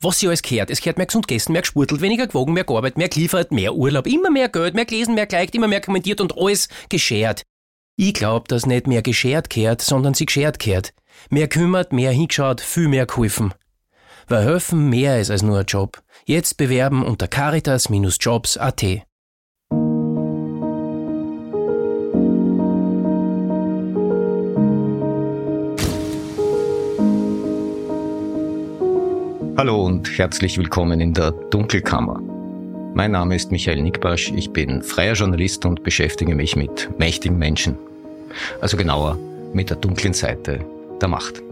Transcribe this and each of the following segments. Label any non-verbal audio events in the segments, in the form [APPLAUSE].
was sie alles gehört. Es gehört mehr gesund gegessen, mehr gespurtelt, weniger gewogen, mehr gearbeitet, mehr geliefert, mehr Urlaub, immer mehr Geld, mehr gelesen, mehr geliked, immer mehr kommentiert und alles geschert. Ich glaub, dass nicht mehr geschert kehrt, sondern sie geschert kehrt. Mehr kümmert, mehr hingeschaut, viel mehr geholfen. Weil helfen mehr ist als nur ein Job. Jetzt bewerben unter caritas-jobs.at. Hallo und herzlich willkommen in der Dunkelkammer. Mein Name ist Michael Nickbasch, ich bin freier Journalist und beschäftige mich mit mächtigen Menschen. Also genauer mit der dunklen Seite der Macht.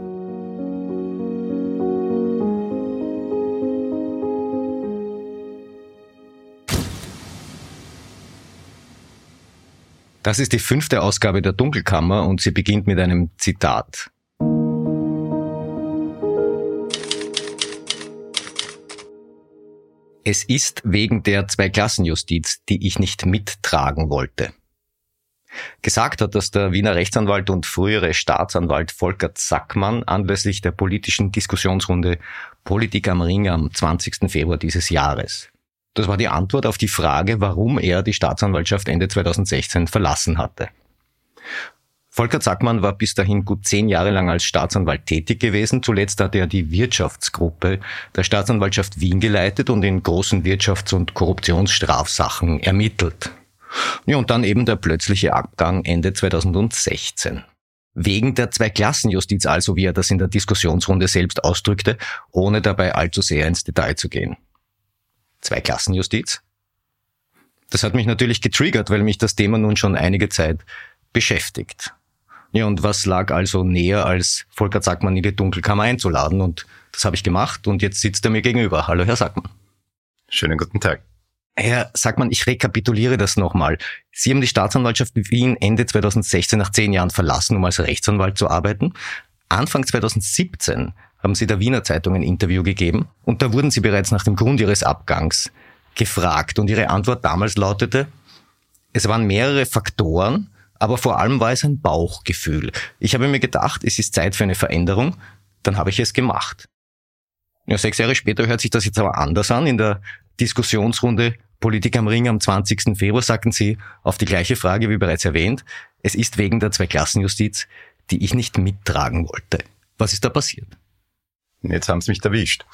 Das ist die fünfte Ausgabe der Dunkelkammer und sie beginnt mit einem Zitat. Es ist wegen der Zweiklassenjustiz, die ich nicht mittragen wollte. Gesagt hat das der Wiener Rechtsanwalt und frühere Staatsanwalt Volker Zackmann anlässlich der politischen Diskussionsrunde Politik am Ring am 20. Februar dieses Jahres. Das war die Antwort auf die Frage, warum er die Staatsanwaltschaft Ende 2016 verlassen hatte. Volker Zackmann war bis dahin gut zehn Jahre lang als Staatsanwalt tätig gewesen. Zuletzt hat er die Wirtschaftsgruppe der Staatsanwaltschaft Wien geleitet und in großen Wirtschafts- und Korruptionsstrafsachen ermittelt. Ja, und dann eben der plötzliche Abgang Ende 2016. Wegen der Zweiklassenjustiz also, wie er das in der Diskussionsrunde selbst ausdrückte, ohne dabei allzu sehr ins Detail zu gehen. Zweiklassenjustiz? Das hat mich natürlich getriggert, weil mich das Thema nun schon einige Zeit beschäftigt. Ja, und was lag also näher, als Volker Sackmann in die Dunkelkammer einzuladen? Und das habe ich gemacht und jetzt sitzt er mir gegenüber. Hallo, Herr Sackmann. Schönen guten Tag. Herr Sackmann, ich rekapituliere das nochmal. Sie haben die Staatsanwaltschaft Wien Ende 2016 nach zehn Jahren verlassen, um als Rechtsanwalt zu arbeiten. Anfang 2017 haben Sie der Wiener Zeitung ein Interview gegeben und da wurden Sie bereits nach dem Grund Ihres Abgangs gefragt und Ihre Antwort damals lautete, es waren mehrere Faktoren, aber vor allem war es ein Bauchgefühl. Ich habe mir gedacht, es ist Zeit für eine Veränderung, dann habe ich es gemacht. Ja, sechs Jahre später hört sich das jetzt aber anders an. In der Diskussionsrunde Politik am Ring am 20. Februar sagten Sie auf die gleiche Frage wie bereits erwähnt, es ist wegen der Zweiklassenjustiz, die ich nicht mittragen wollte. Was ist da passiert? Jetzt haben Sie mich erwischt.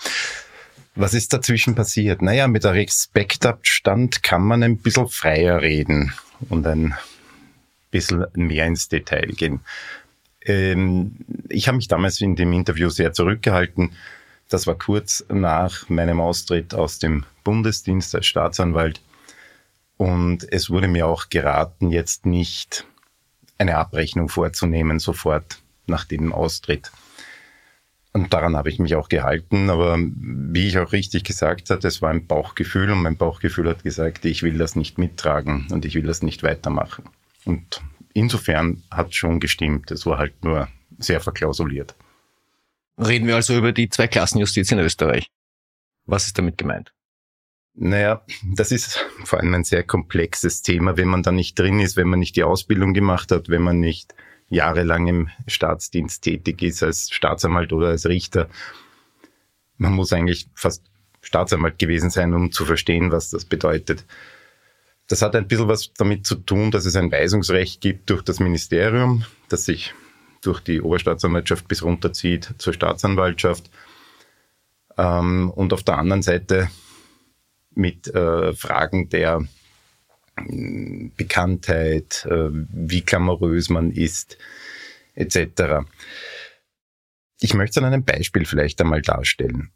Was ist dazwischen passiert? Naja, mit der Respektabstand kann man ein bisschen freier reden und ein bisschen mehr ins Detail gehen. Ähm, ich habe mich damals in dem Interview sehr zurückgehalten. Das war kurz nach meinem Austritt aus dem Bundesdienst als Staatsanwalt. Und es wurde mir auch geraten, jetzt nicht eine Abrechnung vorzunehmen, sofort nach dem Austritt. Und daran habe ich mich auch gehalten. Aber wie ich auch richtig gesagt habe, es war ein Bauchgefühl und mein Bauchgefühl hat gesagt, ich will das nicht mittragen und ich will das nicht weitermachen. Und insofern hat schon gestimmt. Es war halt nur sehr verklausuliert. Reden wir also über die Zweiklassenjustiz in Österreich. Was ist damit gemeint? Naja, das ist vor allem ein sehr komplexes Thema, wenn man da nicht drin ist, wenn man nicht die Ausbildung gemacht hat, wenn man nicht jahrelang im Staatsdienst tätig ist als Staatsanwalt oder als Richter. Man muss eigentlich fast Staatsanwalt gewesen sein, um zu verstehen, was das bedeutet. Das hat ein bisschen was damit zu tun, dass es ein Weisungsrecht gibt durch das Ministerium, das sich durch die Oberstaatsanwaltschaft bis runterzieht zur Staatsanwaltschaft. Ähm, und auf der anderen Seite mit äh, Fragen der äh, Bekanntheit, äh, wie glamourös man ist, etc. Ich möchte es an einem Beispiel vielleicht einmal darstellen.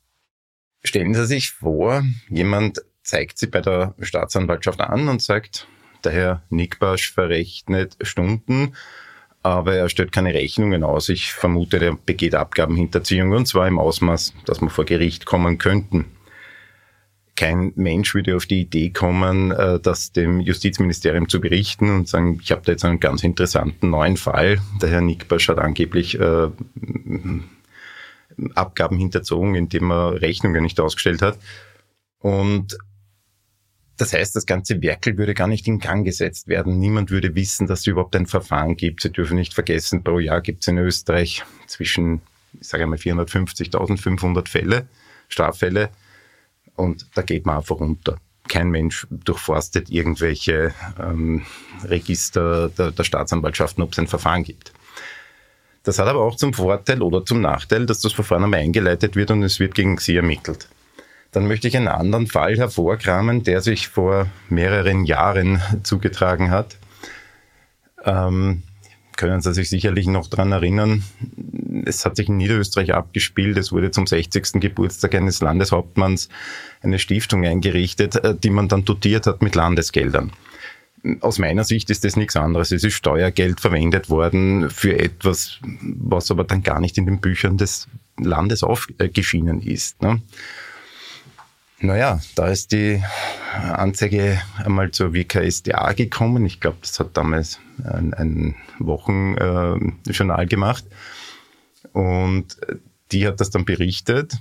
Stellen Sie sich vor, jemand zeigt sie bei der Staatsanwaltschaft an und sagt, der Herr Nickbasch verrechnet Stunden, aber er stellt keine Rechnungen aus. Ich vermute, er begeht Abgabenhinterziehung und zwar im Ausmaß, dass wir vor Gericht kommen könnten. Kein Mensch würde auf die Idee kommen, äh, das dem Justizministerium zu berichten und sagen, ich habe da jetzt einen ganz interessanten neuen Fall. Der Herr Nickbasch hat angeblich äh, Abgaben hinterzogen, indem er Rechnungen nicht ausgestellt hat. Und das heißt, das ganze Werkel würde gar nicht in Gang gesetzt werden. Niemand würde wissen, dass es überhaupt ein Verfahren gibt. Sie dürfen nicht vergessen, pro Jahr gibt es in Österreich zwischen, ich sage einmal, 450.000, 500 Fälle. Straffälle und da geht man einfach runter. Kein Mensch durchforstet irgendwelche ähm, Register der, der Staatsanwaltschaften, ob es ein Verfahren gibt. Das hat aber auch zum Vorteil oder zum Nachteil, dass das Verfahren einmal eingeleitet wird und es wird gegen sie ermittelt. Dann möchte ich einen anderen Fall hervorkramen, der sich vor mehreren Jahren zugetragen hat. Ähm, können Sie sich sicherlich noch daran erinnern. Es hat sich in Niederösterreich abgespielt. Es wurde zum 60. Geburtstag eines Landeshauptmanns eine Stiftung eingerichtet, äh, die man dann dotiert hat mit Landesgeldern. Aus meiner Sicht ist das nichts anderes. Es ist Steuergeld verwendet worden für etwas, was aber dann gar nicht in den Büchern des Landes aufgeschienen ist. Ne? Naja, da ist die Anzeige einmal zur WKSDA gekommen. Ich glaube, das hat damals ein, ein Wochenjournal äh, gemacht. Und die hat das dann berichtet.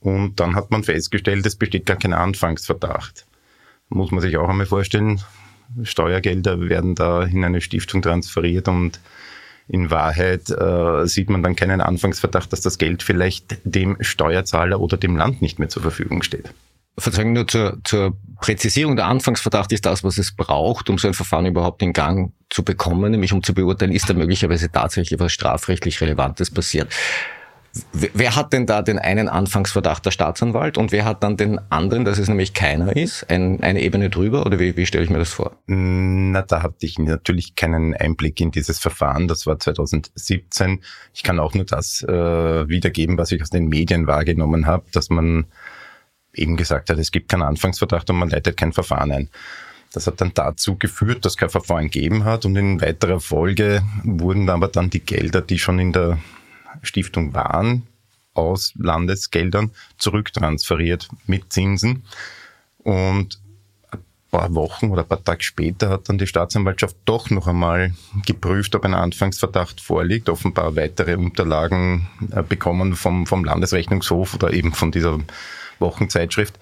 Und dann hat man festgestellt, es besteht gar kein Anfangsverdacht. Muss man sich auch einmal vorstellen, Steuergelder werden da in eine Stiftung transferiert und in Wahrheit äh, sieht man dann keinen Anfangsverdacht, dass das Geld vielleicht dem Steuerzahler oder dem Land nicht mehr zur Verfügung steht. Verzeihung nur zur, zur Präzisierung. Der Anfangsverdacht ist das, was es braucht, um so ein Verfahren überhaupt in Gang zu bekommen, nämlich um zu beurteilen, ist da möglicherweise tatsächlich was strafrechtlich Relevantes passiert. Wer hat denn da den einen Anfangsverdacht, der Staatsanwalt, und wer hat dann den anderen, dass es nämlich keiner ist, ein, eine Ebene drüber, oder wie, wie stelle ich mir das vor? Na, da hatte ich natürlich keinen Einblick in dieses Verfahren. Das war 2017. Ich kann auch nur das äh, wiedergeben, was ich aus den Medien wahrgenommen habe, dass man eben gesagt hat, es gibt keinen Anfangsverdacht und man leitet kein Verfahren ein. Das hat dann dazu geführt, dass kein Verfahren gegeben hat und in weiterer Folge wurden aber dann die Gelder, die schon in der Stiftung waren, aus Landesgeldern zurücktransferiert mit Zinsen. Und ein paar Wochen oder ein paar Tage später hat dann die Staatsanwaltschaft doch noch einmal geprüft, ob ein Anfangsverdacht vorliegt, offenbar weitere Unterlagen äh, bekommen vom, vom Landesrechnungshof oder eben von dieser Wochenzeitschrift.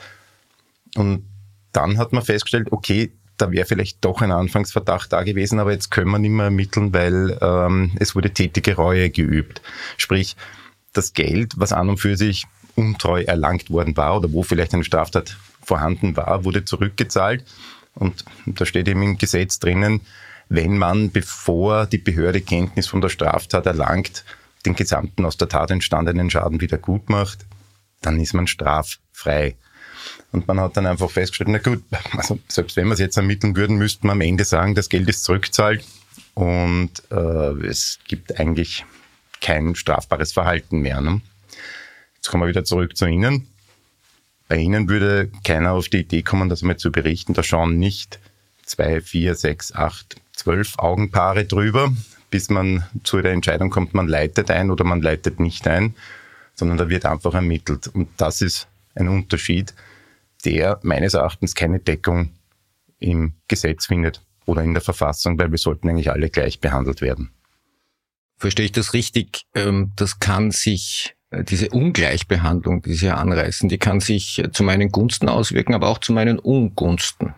Und dann hat man festgestellt, okay, da wäre vielleicht doch ein Anfangsverdacht da gewesen, aber jetzt können wir nicht mehr ermitteln, weil ähm, es wurde tätige Reue geübt. Sprich, das Geld, was an und für sich untreu erlangt worden war oder wo vielleicht eine Straftat vorhanden war, wurde zurückgezahlt. Und da steht eben im Gesetz drinnen, wenn man, bevor die Behörde Kenntnis von der Straftat erlangt, den gesamten aus der Tat entstandenen Schaden wieder gut macht, dann ist man straffrei. Und man hat dann einfach festgestellt, na gut, also selbst wenn wir es jetzt ermitteln würden, müssten wir am Ende sagen, das Geld ist zurückzahlt und äh, es gibt eigentlich kein strafbares Verhalten mehr. Ne? Jetzt kommen wir wieder zurück zu Ihnen. Bei Ihnen würde keiner auf die Idee kommen, das einmal zu berichten. Da schauen nicht zwei, vier, sechs, acht, zwölf Augenpaare drüber, bis man zu der Entscheidung kommt, man leitet ein oder man leitet nicht ein, sondern da wird einfach ermittelt. Und das ist ein Unterschied, der meines Erachtens keine Deckung im Gesetz findet oder in der Verfassung, weil wir sollten eigentlich alle gleich behandelt werden. Verstehe ich das richtig? Ähm, das kann sich, äh, diese Ungleichbehandlung, die Sie anreißen, die kann sich zu meinen Gunsten auswirken, aber auch zu meinen Ungunsten.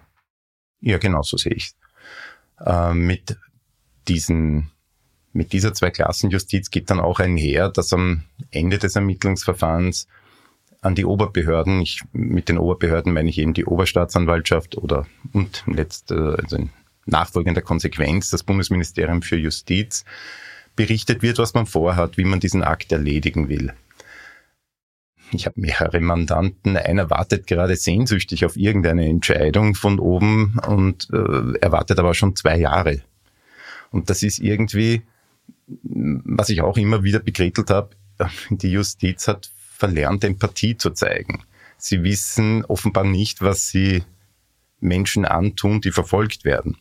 Ja, genau so sehe ich es. Mit diesen mit dieser Zweiklassenjustiz geht dann auch einher, dass am Ende des Ermittlungsverfahrens an die Oberbehörden, ich, mit den Oberbehörden meine ich eben die Oberstaatsanwaltschaft oder und letzt, also in nachfolgender Konsequenz das Bundesministerium für Justiz, berichtet wird, was man vorhat, wie man diesen Akt erledigen will. Ich habe mehrere Mandanten, einer wartet gerade sehnsüchtig auf irgendeine Entscheidung von oben und äh, erwartet aber schon zwei Jahre. Und das ist irgendwie was ich auch immer wieder bekrittelt habe, die Justiz hat verlernt, Empathie zu zeigen. Sie wissen offenbar nicht, was sie Menschen antun, die verfolgt werden.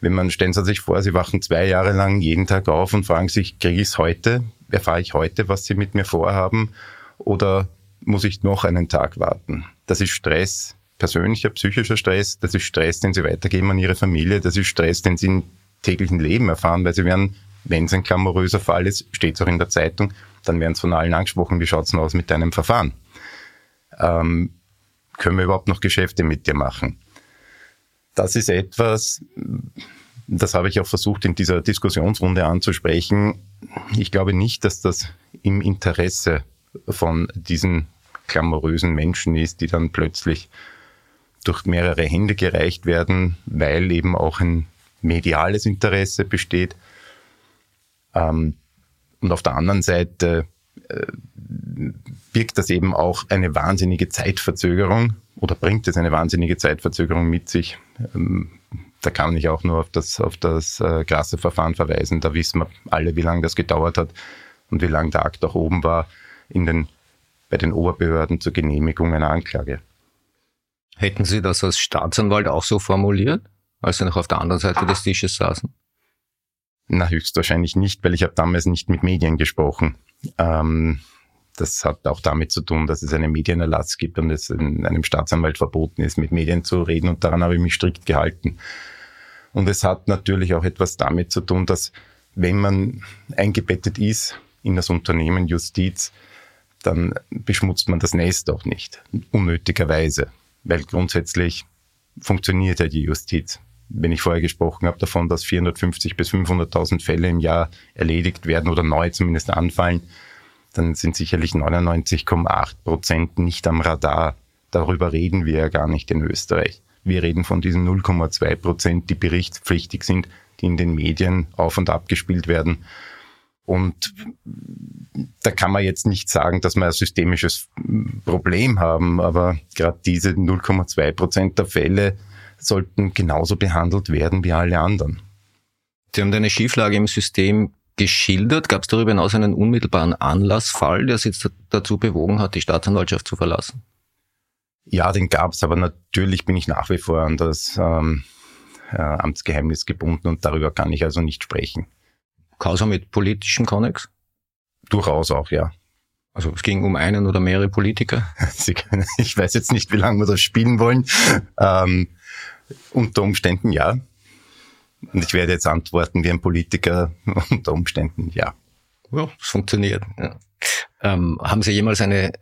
Wenn man, stellen Sie sich vor, Sie wachen zwei Jahre lang jeden Tag auf und fragen sich, kriege ich es heute? Erfahre ich heute, was Sie mit mir vorhaben? Oder muss ich noch einen Tag warten? Das ist Stress, persönlicher, psychischer Stress. Das ist Stress, den Sie weitergeben an Ihre Familie. Das ist Stress, den Sie im täglichen Leben erfahren, weil Sie werden wenn es ein klamoröser Fall ist, steht es auch in der Zeitung, dann werden es von allen angesprochen, wie schaut's denn aus mit deinem Verfahren? Ähm, können wir überhaupt noch Geschäfte mit dir machen? Das ist etwas, das habe ich auch versucht in dieser Diskussionsrunde anzusprechen. Ich glaube nicht, dass das im Interesse von diesen glamourösen Menschen ist, die dann plötzlich durch mehrere Hände gereicht werden, weil eben auch ein mediales Interesse besteht. Ähm, und auf der anderen Seite äh, birgt das eben auch eine wahnsinnige Zeitverzögerung oder bringt es eine wahnsinnige Zeitverzögerung mit sich. Ähm, da kann ich auch nur auf das, auf das äh, Verfahren verweisen. Da wissen wir alle, wie lange das gedauert hat und wie lange der Akt auch oben war in den, bei den Oberbehörden zur Genehmigung einer Anklage. Hätten Sie das als Staatsanwalt auch so formuliert, als Sie noch auf der anderen Seite des Tisches saßen? Na, höchstwahrscheinlich nicht, weil ich habe damals nicht mit Medien gesprochen. Ähm, das hat auch damit zu tun, dass es einen Medienerlass gibt und es einem Staatsanwalt verboten ist, mit Medien zu reden. Und daran habe ich mich strikt gehalten. Und es hat natürlich auch etwas damit zu tun, dass wenn man eingebettet ist in das Unternehmen Justiz, dann beschmutzt man das Nest auch nicht, unnötigerweise, weil grundsätzlich funktioniert ja die Justiz. Wenn ich vorher gesprochen habe davon, dass 450 bis 500.000 Fälle im Jahr erledigt werden oder neu zumindest anfallen, dann sind sicherlich 99,8 Prozent nicht am Radar. Darüber reden wir ja gar nicht in Österreich. Wir reden von diesen 0,2 Prozent, die berichtspflichtig sind, die in den Medien auf und ab gespielt werden. Und da kann man jetzt nicht sagen, dass wir ein systemisches Problem haben, aber gerade diese 0,2 Prozent der Fälle sollten genauso behandelt werden wie alle anderen. Sie haben eine Schieflage im System geschildert. Gab es darüber hinaus einen unmittelbaren Anlassfall, der Sie dazu bewogen hat, die Staatsanwaltschaft zu verlassen? Ja, den gab es, aber natürlich bin ich nach wie vor an das ähm, äh, Amtsgeheimnis gebunden und darüber kann ich also nicht sprechen. Causa mit politischen Konnex? Durchaus auch, ja. Also es ging um einen oder mehrere Politiker? [LAUGHS] Können, ich weiß jetzt nicht, wie lange wir das spielen wollen. Ähm, unter Umständen ja. Und ich werde jetzt antworten wie ein Politiker [LAUGHS] unter Umständen, ja. Ja, es funktioniert. Ja. Ähm, haben Sie jemals eine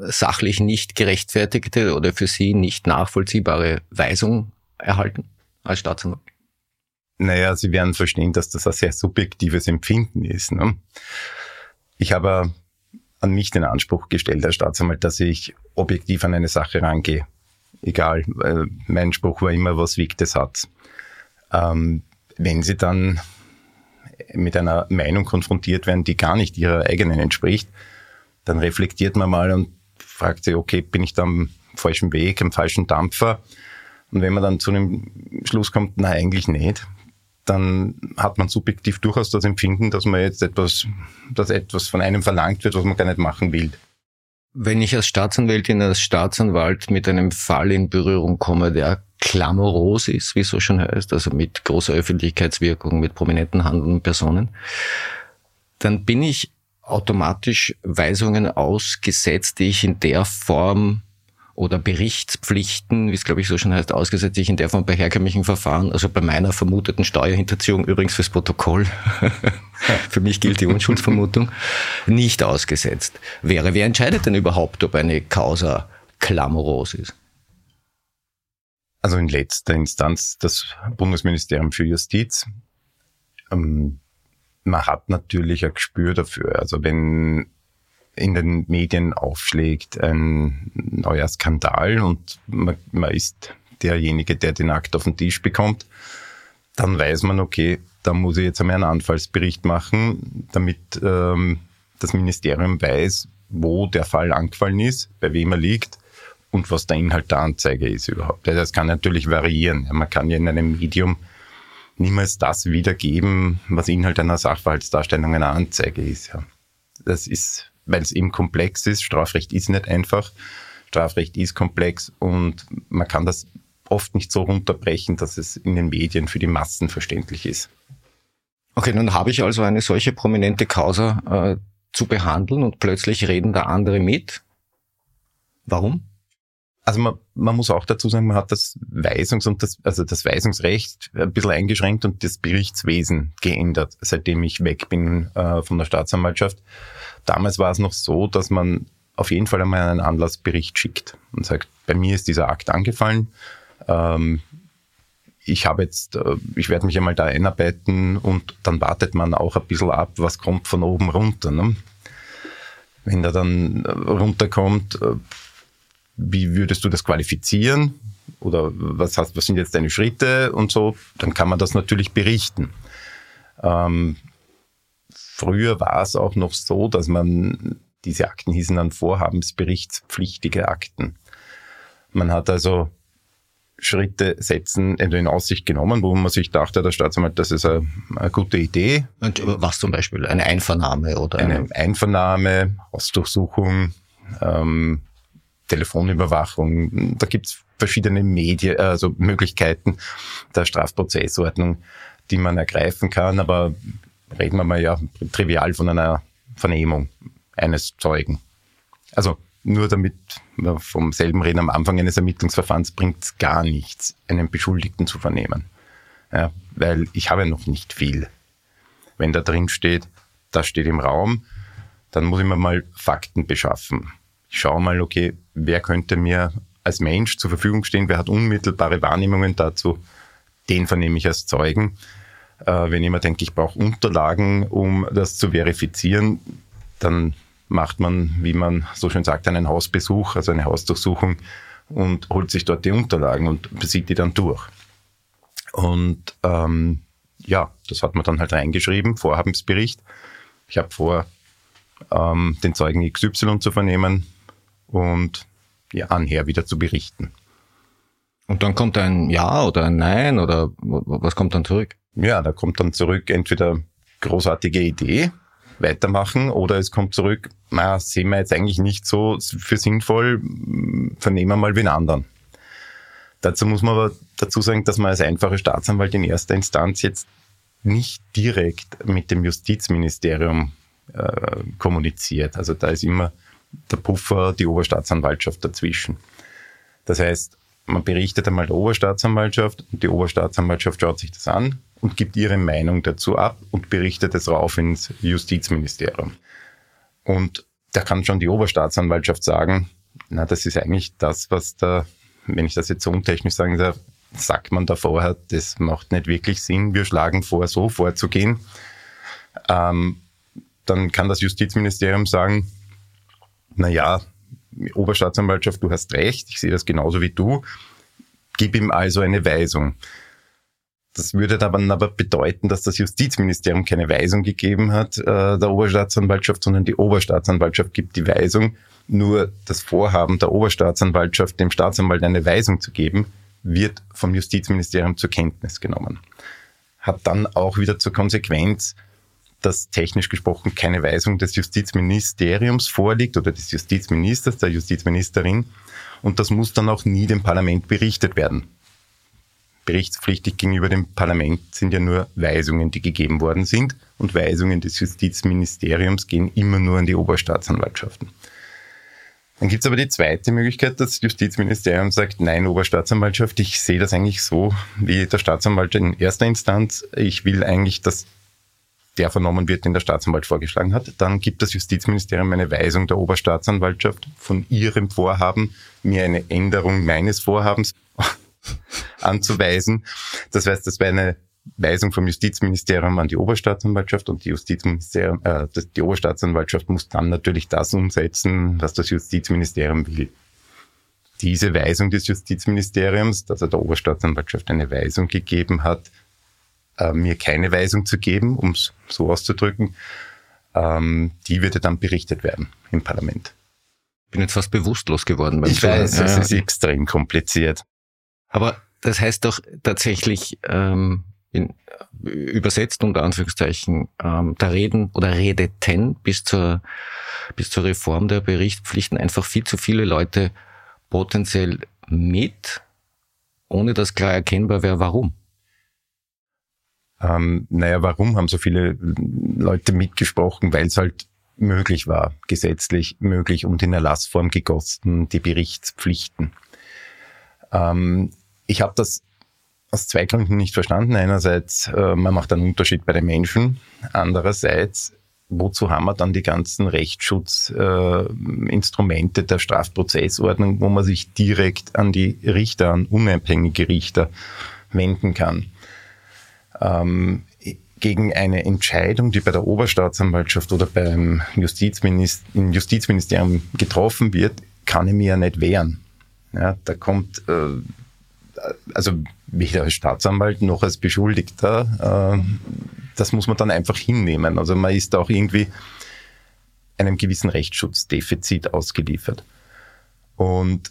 sachlich nicht gerechtfertigte oder für Sie nicht nachvollziehbare Weisung erhalten als Staatsanwalt? Naja, Sie werden verstehen, dass das ein sehr subjektives Empfinden ist. Ne? Ich habe an mich den Anspruch gestellt als Staatsanwalt, dass ich objektiv an eine Sache rangehe. Egal, mein Spruch war immer, was wiegt das hat. Ähm, wenn sie dann mit einer Meinung konfrontiert werden, die gar nicht ihrer eigenen entspricht, dann reflektiert man mal und fragt sich, okay, bin ich da am falschen Weg, am falschen Dampfer? Und wenn man dann zu dem Schluss kommt, na eigentlich nicht, dann hat man subjektiv durchaus das Empfinden, dass man jetzt etwas, dass etwas von einem verlangt wird, was man gar nicht machen will. Wenn ich als Staatsanwältin, als Staatsanwalt mit einem Fall in Berührung komme, der klamoros ist, wie es so schon heißt, also mit großer Öffentlichkeitswirkung, mit prominenten handelnden Personen, dann bin ich automatisch Weisungen ausgesetzt, die ich in der Form oder Berichtspflichten, wie es glaube ich so schon heißt, ausgesetzt, die ich in der Form bei herkömmlichen Verfahren, also bei meiner vermuteten Steuerhinterziehung übrigens fürs Protokoll, [LAUGHS] für mich gilt die Unschuldsvermutung, nicht ausgesetzt wäre. Wer entscheidet denn überhaupt, ob eine Causa klamoros ist? Also in letzter Instanz das Bundesministerium für Justiz. Ähm, man hat natürlich ein Gespür dafür. Also wenn in den Medien aufschlägt, ein neuer Skandal und man, man ist derjenige, der den Akt auf den Tisch bekommt, dann weiß man, okay, da muss ich jetzt einmal einen Anfallsbericht machen, damit ähm, das Ministerium weiß, wo der Fall angefallen ist, bei wem er liegt und was der Inhalt der Anzeige ist überhaupt. Das kann natürlich variieren. Man kann ja in einem Medium niemals das wiedergeben, was Inhalt einer Sachverhaltsdarstellung einer Anzeige ist. Das ist weil es eben komplex ist. Strafrecht ist nicht einfach. Strafrecht ist komplex und man kann das oft nicht so runterbrechen, dass es in den Medien für die Massen verständlich ist. Okay, nun habe ich also eine solche prominente Causa äh, zu behandeln und plötzlich reden da andere mit. Warum? Also man, man muss auch dazu sagen, man hat das Weisungs- und das, also das Weisungsrecht ein bisschen eingeschränkt und das Berichtswesen geändert, seitdem ich weg bin äh, von der Staatsanwaltschaft. Damals war es noch so, dass man auf jeden Fall einmal einen Anlassbericht schickt und sagt, bei mir ist dieser Akt angefallen. Ähm, ich habe jetzt, äh, ich werde mich einmal da einarbeiten und dann wartet man auch ein bisschen ab, was kommt von oben runter. Ne? Wenn da dann runterkommt, äh, wie würdest du das qualifizieren? Oder was, hast, was sind jetzt deine Schritte und so? Dann kann man das natürlich berichten. Ähm, früher war es auch noch so, dass man, diese Akten hießen dann vorhabensberichtspflichtige Akten. Man hat also Schritte setzen in Aussicht genommen, wo man sich dachte, der Staatsanwalt, das ist eine, eine gute Idee. Und was zum Beispiel? Eine Einvernahme oder? Eine Einvernahme, Hausdurchsuchung, ähm, Telefonüberwachung. Da gibt's verschiedene Medien, also Möglichkeiten der Strafprozessordnung, die man ergreifen kann. Aber reden wir mal ja trivial von einer Vernehmung eines Zeugen. Also nur damit wir vom selben reden, am Anfang eines Ermittlungsverfahrens bringt es gar nichts, einen Beschuldigten zu vernehmen. Ja, weil ich habe noch nicht viel. Wenn da drin steht, das steht im Raum, dann muss ich mir mal Fakten beschaffen. Ich schaue mal, okay, wer könnte mir als Mensch zur Verfügung stehen, wer hat unmittelbare Wahrnehmungen dazu, den vernehme ich als Zeugen. Äh, wenn jemand denkt, ich brauche Unterlagen, um das zu verifizieren, dann macht man, wie man so schön sagt, einen Hausbesuch, also eine Hausdurchsuchung und holt sich dort die Unterlagen und sieht die dann durch. Und ähm, ja, das hat man dann halt reingeschrieben, Vorhabensbericht. Ich habe vor, ähm, den Zeugen XY zu vernehmen und ja, anher wieder zu berichten. Und dann kommt ein Ja oder ein Nein oder was kommt dann zurück? Ja, da kommt dann zurück entweder großartige Idee, weitermachen oder es kommt zurück, naja, sehen wir jetzt eigentlich nicht so für sinnvoll, vernehmen wir mal wen anderen. Dazu muss man aber dazu sagen, dass man als einfacher Staatsanwalt in erster Instanz jetzt nicht direkt mit dem Justizministerium äh, kommuniziert. Also da ist immer der Puffer, die Oberstaatsanwaltschaft dazwischen. Das heißt, man berichtet einmal der Oberstaatsanwaltschaft die Oberstaatsanwaltschaft schaut sich das an und gibt ihre Meinung dazu ab und berichtet es rauf ins Justizministerium. Und da kann schon die Oberstaatsanwaltschaft sagen, na, das ist eigentlich das, was da, wenn ich das jetzt so untechnisch sagen darf, sagt man da vorher, das macht nicht wirklich Sinn, wir schlagen vor, so vorzugehen. Ähm, dann kann das Justizministerium sagen, na ja, Oberstaatsanwaltschaft, du hast recht, ich sehe das genauso wie du, gib ihm also eine Weisung. Das würde dann aber bedeuten, dass das Justizministerium keine Weisung gegeben hat äh, der Oberstaatsanwaltschaft, sondern die Oberstaatsanwaltschaft gibt die Weisung. Nur das Vorhaben der Oberstaatsanwaltschaft, dem Staatsanwalt eine Weisung zu geben, wird vom Justizministerium zur Kenntnis genommen. Hat dann auch wieder zur Konsequenz, dass technisch gesprochen keine Weisung des Justizministeriums vorliegt oder des Justizministers, der Justizministerin. Und das muss dann auch nie dem Parlament berichtet werden berichtspflichtig gegenüber dem Parlament sind ja nur Weisungen, die gegeben worden sind. Und Weisungen des Justizministeriums gehen immer nur an die Oberstaatsanwaltschaften. Dann gibt es aber die zweite Möglichkeit, das Justizministerium sagt, nein, Oberstaatsanwaltschaft, ich sehe das eigentlich so wie der Staatsanwalt in erster Instanz. Ich will eigentlich, dass der vernommen wird, den der Staatsanwalt vorgeschlagen hat. Dann gibt das Justizministerium eine Weisung der Oberstaatsanwaltschaft von ihrem Vorhaben, mir eine Änderung meines Vorhabens [LAUGHS] anzuweisen. Das heißt, das wäre eine Weisung vom Justizministerium an die Oberstaatsanwaltschaft und die Justizministerium, äh, die Oberstaatsanwaltschaft muss dann natürlich das umsetzen, was das Justizministerium will. Diese Weisung des Justizministeriums, dass er der Oberstaatsanwaltschaft eine Weisung gegeben hat, äh, mir keine Weisung zu geben, um es so auszudrücken, ähm, die würde dann berichtet werden im Parlament. Bin jetzt fast bewusstlos geworden. ich weiß, es ist extrem kompliziert. Aber das heißt doch tatsächlich ähm, in, übersetzt unter Anführungszeichen, ähm, da reden oder redeten bis zur, bis zur Reform der Berichtspflichten einfach viel zu viele Leute potenziell mit, ohne dass klar erkennbar wäre, warum. Ähm, naja, warum haben so viele Leute mitgesprochen? Weil es halt möglich war, gesetzlich möglich und in Erlassform gegossen, die Berichtspflichten. Ähm, ich habe das aus zwei Gründen nicht verstanden. Einerseits, äh, man macht einen Unterschied bei den Menschen. Andererseits, wozu haben wir dann die ganzen Rechtsschutzinstrumente äh, der Strafprozessordnung, wo man sich direkt an die Richter, an unabhängige Richter wenden kann? Ähm, gegen eine Entscheidung, die bei der Oberstaatsanwaltschaft oder beim Justizminister, im Justizministerium getroffen wird, kann ich mir ja nicht wehren. Ja, da kommt, äh, also weder als Staatsanwalt noch als Beschuldigter, äh, das muss man dann einfach hinnehmen. Also man ist auch irgendwie einem gewissen Rechtsschutzdefizit ausgeliefert. Und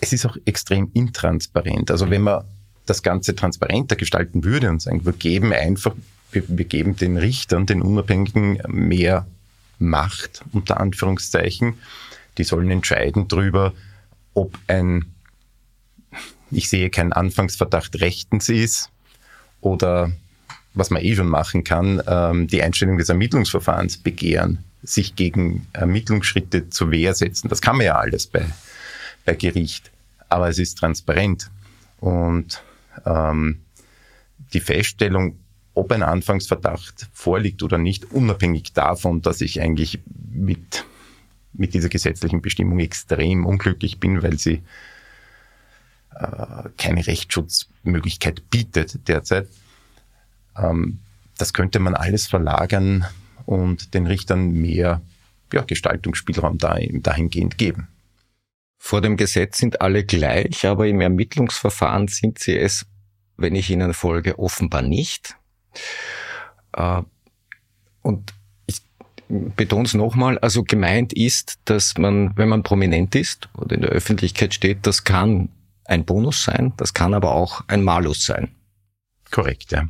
es ist auch extrem intransparent. Also wenn man das Ganze transparenter gestalten würde und sagen, wir geben einfach, wir, wir geben den Richtern, den Unabhängigen mehr Macht, unter Anführungszeichen. Die sollen entscheiden darüber, ob ein, ich sehe keinen Anfangsverdacht rechtens ist oder was man eh schon machen kann, ähm, die Einstellung des Ermittlungsverfahrens begehren, sich gegen Ermittlungsschritte zur Wehr setzen. Das kann man ja alles bei, bei Gericht. Aber es ist transparent. Und ähm, die Feststellung, ob ein Anfangsverdacht vorliegt oder nicht, unabhängig davon, dass ich eigentlich mit, mit dieser gesetzlichen Bestimmung extrem unglücklich bin, weil sie äh, keine Rechtsschutzmöglichkeit bietet derzeit. Ähm, das könnte man alles verlagern und den Richtern mehr ja, Gestaltungsspielraum dahingehend geben. Vor dem Gesetz sind alle gleich, aber im Ermittlungsverfahren sind sie es, wenn ich Ihnen folge, offenbar nicht. Äh, und ich betone es nochmal, also gemeint ist, dass man, wenn man prominent ist oder in der Öffentlichkeit steht, das kann ein Bonus sein, das kann aber auch ein Malus sein. Korrekt, ja.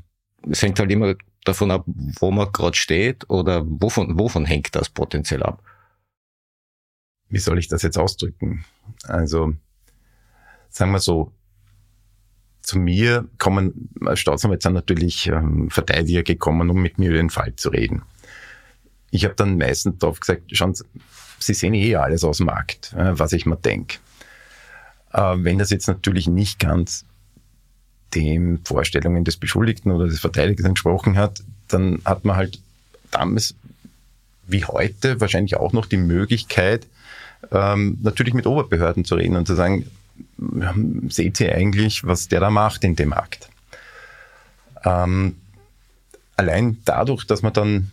Es hängt halt immer davon ab, wo man gerade steht oder wovon, wovon hängt das potenziell ab wie soll ich das jetzt ausdrücken? Also, sagen wir so, zu mir kommen, als Staatsanwalt sind natürlich ähm, Verteidiger gekommen, um mit mir über den Fall zu reden. Ich habe dann meistens darauf gesagt, schauen Sie, Sie sehen eh alles aus dem Markt, äh, was ich mir denke. Äh, wenn das jetzt natürlich nicht ganz den Vorstellungen des Beschuldigten oder des Verteidigers entsprochen hat, dann hat man halt damals wie heute wahrscheinlich auch noch die Möglichkeit, ähm, natürlich mit Oberbehörden zu reden und zu sagen, seht ihr eigentlich, was der da macht in dem Markt? Ähm, allein dadurch, dass man dann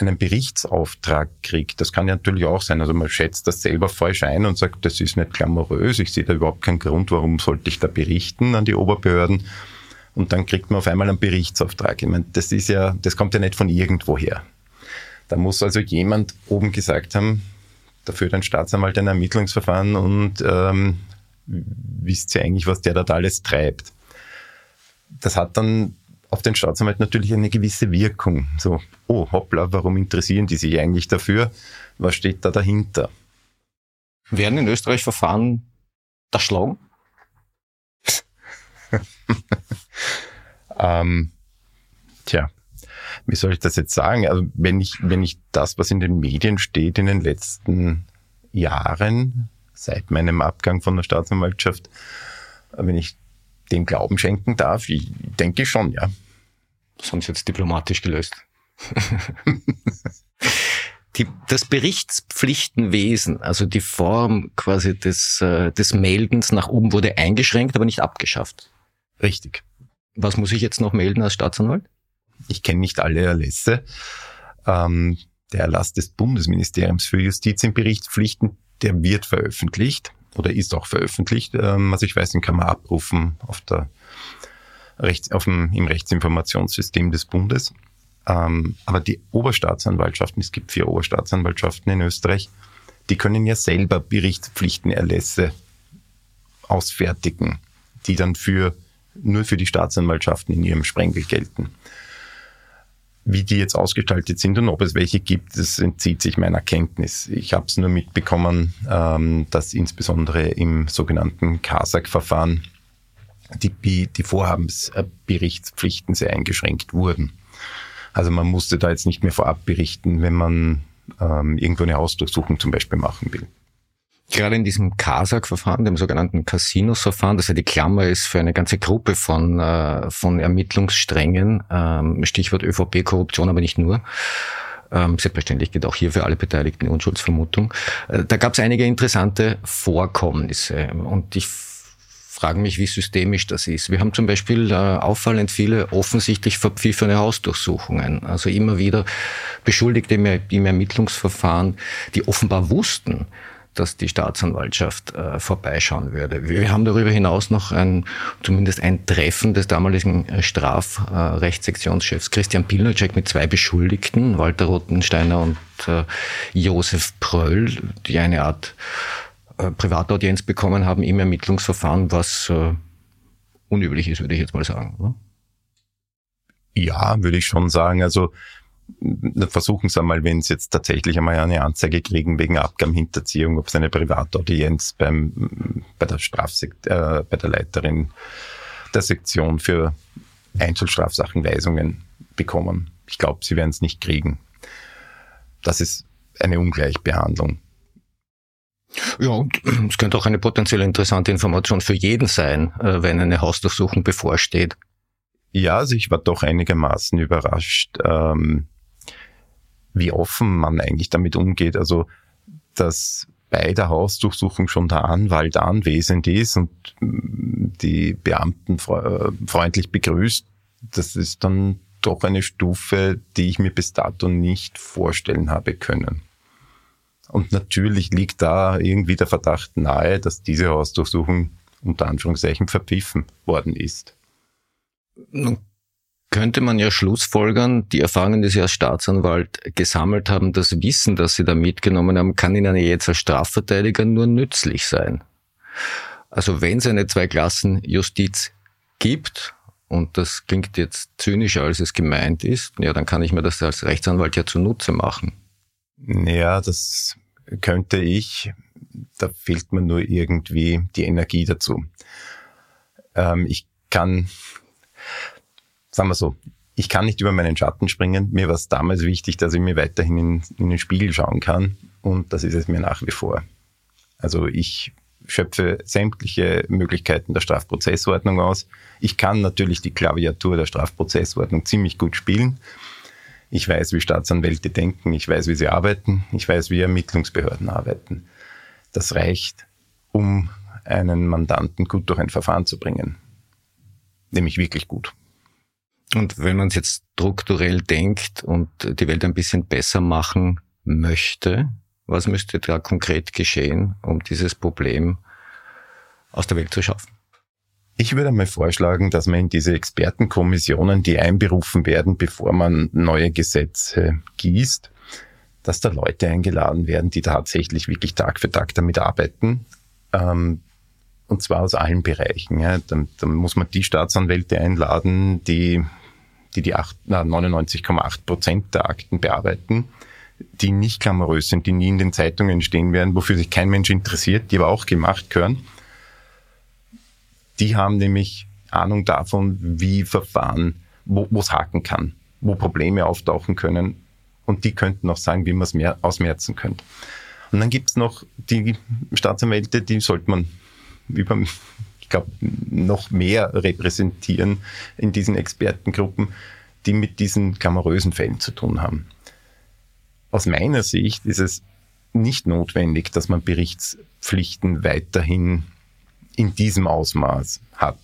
einen Berichtsauftrag kriegt, das kann ja natürlich auch sein. Also man schätzt das selber falsch ein und sagt, das ist nicht glamourös, ich sehe da überhaupt keinen Grund, warum sollte ich da berichten an die Oberbehörden. Und dann kriegt man auf einmal einen Berichtsauftrag. Ich meine, das ist ja, das kommt ja nicht von irgendwoher. Da muss also jemand oben gesagt haben, da führt ein Staatsanwalt ein Ermittlungsverfahren und ähm, wisst ihr eigentlich, was der dort alles treibt. Das hat dann auf den Staatsanwalt natürlich eine gewisse Wirkung. So, oh hoppla, warum interessieren die sich eigentlich dafür? Was steht da dahinter? Werden in Österreich Verfahren erschlagen? [LAUGHS] ähm, tja, wie soll ich das jetzt sagen? Also wenn ich, wenn ich das, was in den Medien steht in den letzten Jahren, seit meinem Abgang von der Staatsanwaltschaft, wenn ich dem Glauben schenken darf, ich denke schon, ja. Das haben Sie jetzt diplomatisch gelöst. [LAUGHS] die, das Berichtspflichtenwesen, also die Form quasi des, äh, des Meldens nach oben wurde eingeschränkt, aber nicht abgeschafft. Richtig. Was muss ich jetzt noch melden als Staatsanwalt? Ich kenne nicht alle Erlässe. Ähm, der Erlass des Bundesministeriums für Justiz in Berichtspflichten, der wird veröffentlicht oder ist auch veröffentlicht. Ähm, also ich weiß, den kann man abrufen auf der Rechts, auf dem, im Rechtsinformationssystem des Bundes. Ähm, aber die Oberstaatsanwaltschaften, es gibt vier Oberstaatsanwaltschaften in Österreich, die können ja selber Berichtspflichtenerlässe ausfertigen, die dann für, nur für die Staatsanwaltschaften in ihrem Sprengel gelten. Wie die jetzt ausgestaltet sind und ob es welche gibt, das entzieht sich meiner Kenntnis. Ich habe es nur mitbekommen, ähm, dass insbesondere im sogenannten CASAC-Verfahren die, die Vorhabensberichtspflichten sehr eingeschränkt wurden. Also man musste da jetzt nicht mehr vorab berichten, wenn man ähm, irgendwo eine Hausdurchsuchung zum Beispiel machen will. Gerade in diesem CASAC-Verfahren, dem sogenannten Casinos-Verfahren, das ja die Klammer ist für eine ganze Gruppe von, äh, von Ermittlungssträngen, ähm, Stichwort ÖVP-Korruption, aber nicht nur, ähm, selbstverständlich geht auch hier für alle Beteiligten die Unschuldsvermutung. Äh, da gab es einige interessante Vorkommnisse und ich frage mich, wie systemisch das ist. Wir haben zum Beispiel äh, auffallend viele offensichtlich verpfiffene Hausdurchsuchungen. Also immer wieder Beschuldigte im, im Ermittlungsverfahren, die offenbar wussten, dass die Staatsanwaltschaft äh, vorbeischauen würde. Wir haben darüber hinaus noch ein, zumindest ein Treffen des damaligen äh, Strafrechtssektionschefs Christian Pilnacek mit zwei Beschuldigten, Walter Rottensteiner und äh, Josef Pröll, die eine Art äh, Privataudienz bekommen haben im Ermittlungsverfahren, was äh, unüblich ist, würde ich jetzt mal sagen. Ne? Ja, würde ich schon sagen. Also versuchen Sie einmal, wenn Sie jetzt tatsächlich einmal eine Anzeige kriegen wegen Abgabenhinterziehung, ob Sie eine Privataudienz beim, bei der Strafsekt, äh, bei der Leiterin der Sektion für Einzelstrafsachenweisungen bekommen. Ich glaube, Sie werden es nicht kriegen. Das ist eine Ungleichbehandlung. Ja, und es könnte auch eine potenziell interessante Information für jeden sein, äh, wenn eine Hausdurchsuchung bevorsteht. Ja, also ich war doch einigermaßen überrascht, ähm, wie offen man eigentlich damit umgeht. Also, dass bei der Hausdurchsuchung schon der Anwalt anwesend ist und mm, die Beamten äh, freundlich begrüßt, das ist dann doch eine Stufe, die ich mir bis dato nicht vorstellen habe können. Und natürlich liegt da irgendwie der Verdacht nahe, dass diese Hausdurchsuchung unter Anführungszeichen verpfiffen worden ist. Nun könnte man ja schlussfolgern, die Erfahrungen, die Sie als Staatsanwalt gesammelt haben, das Wissen, das Sie da mitgenommen haben, kann Ihnen jetzt als Strafverteidiger nur nützlich sein. Also wenn es eine Zweiklassen-Justiz gibt, und das klingt jetzt zynischer, als es gemeint ist, ja, dann kann ich mir das als Rechtsanwalt ja zunutze machen. Ja, das könnte ich. Da fehlt mir nur irgendwie die Energie dazu. Ähm, ich kann, sagen wir so, ich kann nicht über meinen Schatten springen. Mir war es damals wichtig, dass ich mir weiterhin in, in den Spiegel schauen kann. Und das ist es mir nach wie vor. Also ich schöpfe sämtliche Möglichkeiten der Strafprozessordnung aus. Ich kann natürlich die Klaviatur der Strafprozessordnung ziemlich gut spielen. Ich weiß, wie Staatsanwälte denken, ich weiß, wie sie arbeiten, ich weiß, wie Ermittlungsbehörden arbeiten. Das reicht, um einen Mandanten gut durch ein Verfahren zu bringen. Nämlich wirklich gut. Und wenn man es jetzt strukturell denkt und die Welt ein bisschen besser machen möchte, was müsste da konkret geschehen, um dieses Problem aus der Welt zu schaffen? Ich würde mal vorschlagen, dass man in diese Expertenkommissionen, die einberufen werden, bevor man neue Gesetze gießt, dass da Leute eingeladen werden, die tatsächlich wirklich Tag für Tag damit arbeiten. Ähm, und zwar aus allen Bereichen. Ja. Dann, dann muss man die Staatsanwälte einladen, die die, die 99,8 Prozent der Akten bearbeiten, die nicht glamourös sind, die nie in den Zeitungen stehen werden, wofür sich kein Mensch interessiert, die aber auch gemacht gehören die haben nämlich Ahnung davon, wie Verfahren, wo es haken kann, wo Probleme auftauchen können. Und die könnten auch sagen, wie man es mehr ausmerzen könnte. Und dann gibt's noch die Staatsanwälte, die sollte man über, ich glaube, noch mehr repräsentieren in diesen Expertengruppen, die mit diesen glamourösen Fällen zu tun haben. Aus meiner Sicht ist es nicht notwendig, dass man Berichtspflichten weiterhin in diesem Ausmaß hat.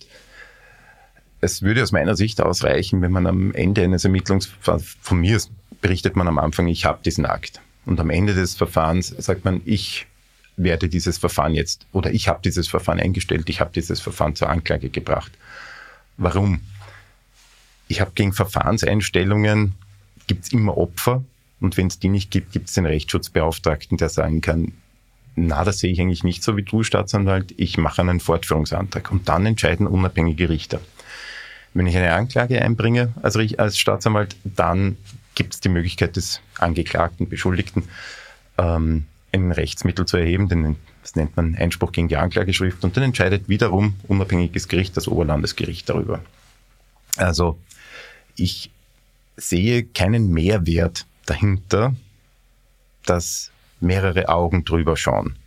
Es würde aus meiner Sicht ausreichen, wenn man am Ende eines Ermittlungsverfahrens, von mir berichtet man am Anfang, ich habe diesen Akt. Und am Ende des Verfahrens sagt man, ich werde dieses Verfahren jetzt oder ich habe dieses Verfahren eingestellt, ich habe dieses Verfahren zur Anklage gebracht. Warum? Ich habe gegen Verfahrenseinstellungen, gibt es immer Opfer und wenn es die nicht gibt, gibt es den Rechtsschutzbeauftragten, der sagen kann, na, das sehe ich eigentlich nicht so wie du, Staatsanwalt, ich mache einen Fortführungsantrag. Und dann entscheiden unabhängige Richter. Wenn ich eine Anklage einbringe als, als Staatsanwalt, dann gibt es die Möglichkeit des Angeklagten, Beschuldigten, ähm, ein Rechtsmittel zu erheben, den, das nennt man Einspruch gegen die Anklageschrift, und dann entscheidet wiederum unabhängiges Gericht, das Oberlandesgericht darüber. Also ich sehe keinen Mehrwert dahinter, dass mehrere Augen drüber schauen.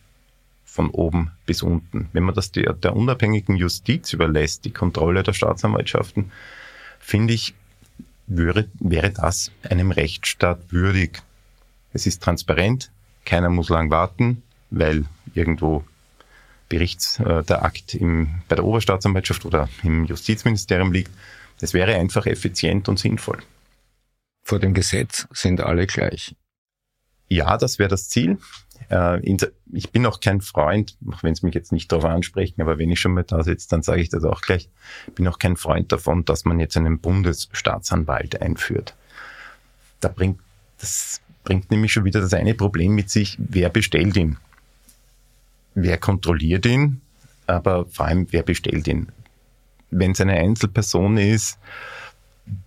Von oben bis unten. Wenn man das der, der unabhängigen Justiz überlässt, die Kontrolle der Staatsanwaltschaften, finde ich, wäre, wäre das einem Rechtsstaat würdig. Es ist transparent, keiner muss lang warten, weil irgendwo Berichts, äh, der Akt im, bei der Oberstaatsanwaltschaft oder im Justizministerium liegt. Es wäre einfach effizient und sinnvoll. Vor dem Gesetz sind alle gleich. Ja, das wäre das Ziel. Äh, ich bin auch kein Freund, auch wenn es mich jetzt nicht darauf ansprechen, aber wenn ich schon mal da sitze, dann sage ich das auch gleich. Ich bin auch kein Freund davon, dass man jetzt einen Bundesstaatsanwalt einführt. Da bringt, das bringt nämlich schon wieder das eine Problem mit sich, wer bestellt ihn? Wer kontrolliert ihn? Aber vor allem, wer bestellt ihn? Wenn es eine Einzelperson ist,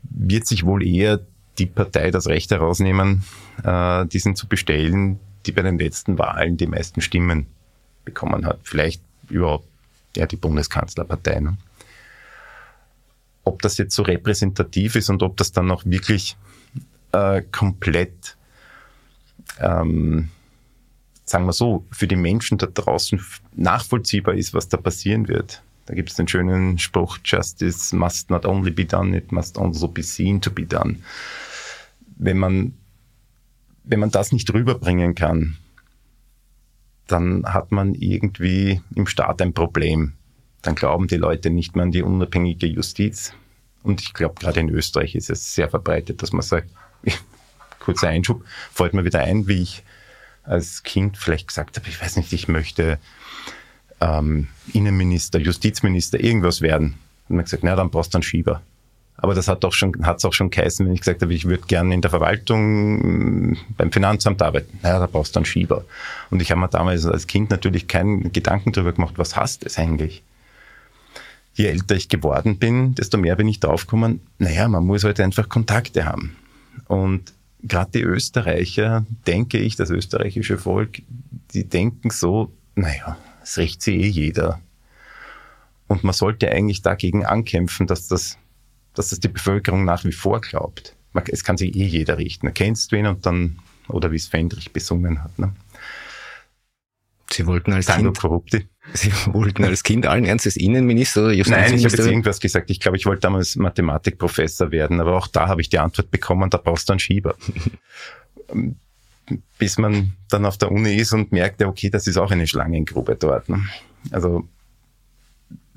wird sich wohl eher die Partei das Recht herausnehmen, äh, diesen zu bestellen, die bei den letzten Wahlen die meisten Stimmen bekommen hat. Vielleicht überhaupt ja, die Bundeskanzlerpartei. Ne? Ob das jetzt so repräsentativ ist und ob das dann auch wirklich äh, komplett, ähm, sagen wir so, für die Menschen da draußen nachvollziehbar ist, was da passieren wird. Da gibt es den schönen Spruch, Justice must not only be done, it must also be seen to be done. Wenn man wenn man das nicht rüberbringen kann, dann hat man irgendwie im Staat ein Problem. Dann glauben die Leute nicht mehr an die unabhängige Justiz. Und ich glaube, gerade in Österreich ist es sehr verbreitet, dass man sagt, [LAUGHS] kurzer Einschub, fällt mir wieder ein, wie ich als Kind vielleicht gesagt habe, ich weiß nicht, ich möchte ähm, Innenminister, Justizminister, irgendwas werden. Und man gesagt, na, dann brauchst du einen Schieber. Aber das hat auch schon, auch schon geheißen, wenn ich gesagt habe, ich würde gerne in der Verwaltung mm, beim Finanzamt arbeiten. Naja, da brauchst du einen Schieber. Und ich habe mir damals als Kind natürlich keinen Gedanken darüber gemacht, was hast es eigentlich? Je älter ich geworden bin, desto mehr bin ich draufgekommen, naja, man muss halt einfach Kontakte haben. Und gerade die Österreicher, denke ich, das österreichische Volk, die denken so, naja, es riecht sie eh jeder. Und man sollte eigentlich dagegen ankämpfen, dass das dass das die Bevölkerung nach wie vor glaubt. Es kann sich eh jeder richten. Erkennst du ihn und dann, oder wie es Fendrich besungen hat. Ne? Sie wollten als Kind, Korrupti. Sie wollten als Kind allen Ernstes Innenminister oder Justizminister? Nein, ich habe jetzt irgendwas gesagt. Ich glaube, ich wollte damals Mathematikprofessor werden, aber auch da habe ich die Antwort bekommen, da brauchst du einen Schieber. [LAUGHS] Bis man dann auf der Uni ist und merkt, okay, das ist auch eine Schlangengrube dort. Ne? Also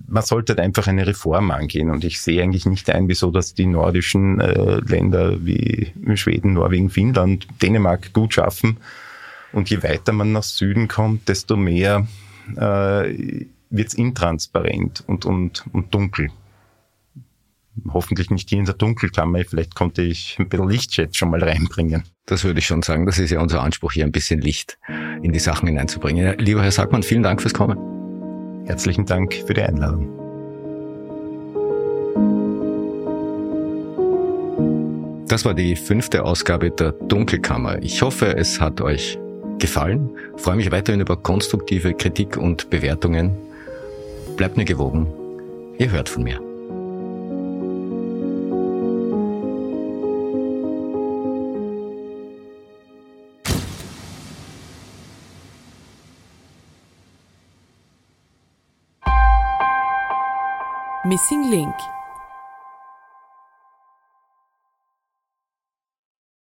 man sollte halt einfach eine Reform angehen. Und ich sehe eigentlich nicht ein, wieso dass die nordischen äh, Länder wie Schweden, Norwegen, Finnland, Dänemark gut schaffen. Und je weiter man nach Süden kommt, desto mehr äh, wird es intransparent und, und, und dunkel. Hoffentlich nicht hier in der Dunkelkammer. Vielleicht konnte ich ein bisschen Licht jetzt schon mal reinbringen. Das würde ich schon sagen. Das ist ja unser Anspruch, hier ein bisschen Licht in die Sachen hineinzubringen. Lieber Herr Sackmann, vielen Dank fürs Kommen. Herzlichen Dank für die Einladung. Das war die fünfte Ausgabe der Dunkelkammer. Ich hoffe, es hat euch gefallen. Ich freue mich weiterhin über konstruktive Kritik und Bewertungen. Bleibt mir gewogen. Ihr hört von mir. Missing Link